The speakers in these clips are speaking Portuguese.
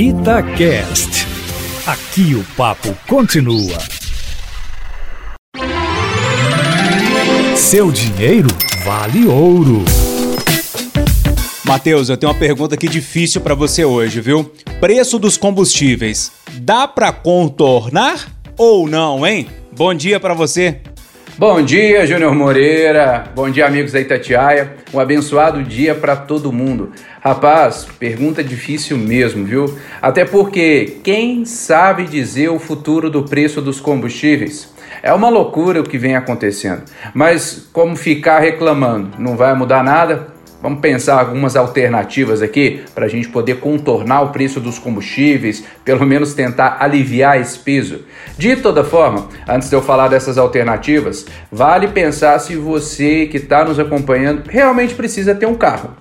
Itacast. Aqui o papo continua. Seu dinheiro vale ouro. Matheus, eu tenho uma pergunta aqui difícil para você hoje, viu? Preço dos combustíveis, dá para contornar ou não, hein? Bom dia para você. Bom dia, Júnior Moreira. Bom dia, amigos da Itatiaia. Um abençoado dia para todo mundo. Rapaz, pergunta difícil mesmo, viu? Até porque quem sabe dizer o futuro do preço dos combustíveis? É uma loucura o que vem acontecendo. Mas como ficar reclamando? Não vai mudar nada? Vamos pensar algumas alternativas aqui para a gente poder contornar o preço dos combustíveis, pelo menos tentar aliviar esse peso. De toda forma, antes de eu falar dessas alternativas, vale pensar se você que está nos acompanhando realmente precisa ter um carro.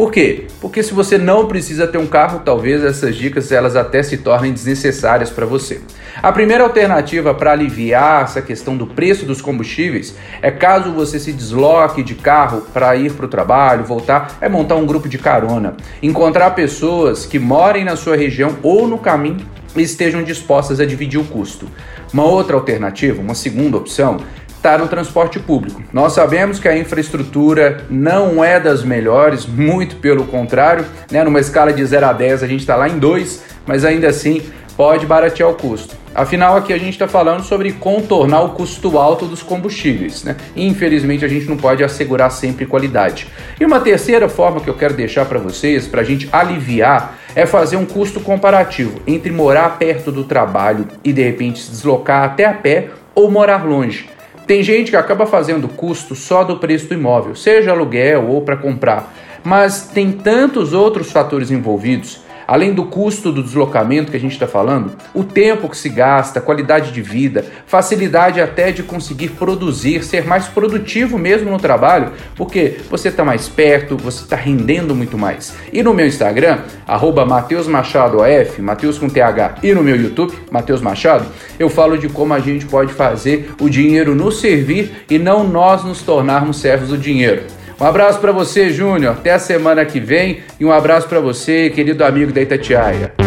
Por quê? Porque se você não precisa ter um carro, talvez essas dicas elas até se tornem desnecessárias para você. A primeira alternativa para aliviar essa questão do preço dos combustíveis é caso você se desloque de carro para ir para o trabalho, voltar, é montar um grupo de carona, encontrar pessoas que morem na sua região ou no caminho e estejam dispostas a dividir o custo. Uma outra alternativa, uma segunda opção, está no transporte público. Nós sabemos que a infraestrutura não é das melhores, muito pelo contrário, né? numa escala de 0 a 10 a gente está lá em 2, mas ainda assim pode baratear o custo. Afinal, aqui a gente está falando sobre contornar o custo alto dos combustíveis, né? Infelizmente, a gente não pode assegurar sempre qualidade. E uma terceira forma que eu quero deixar para vocês, para a gente aliviar, é fazer um custo comparativo entre morar perto do trabalho e de repente se deslocar até a pé ou morar longe. Tem gente que acaba fazendo custo só do preço do imóvel, seja aluguel ou para comprar, mas tem tantos outros fatores envolvidos Além do custo do deslocamento que a gente está falando, o tempo que se gasta, qualidade de vida, facilidade até de conseguir produzir, ser mais produtivo mesmo no trabalho, porque você está mais perto, você está rendendo muito mais. E no meu Instagram, arroba Mateus Machado OF, Mateus com TH, e no meu YouTube, Mateus Machado, eu falo de como a gente pode fazer o dinheiro nos servir e não nós nos tornarmos servos do dinheiro. Um abraço para você, Júnior. Até a semana que vem e um abraço para você, querido amigo da Itatiaia.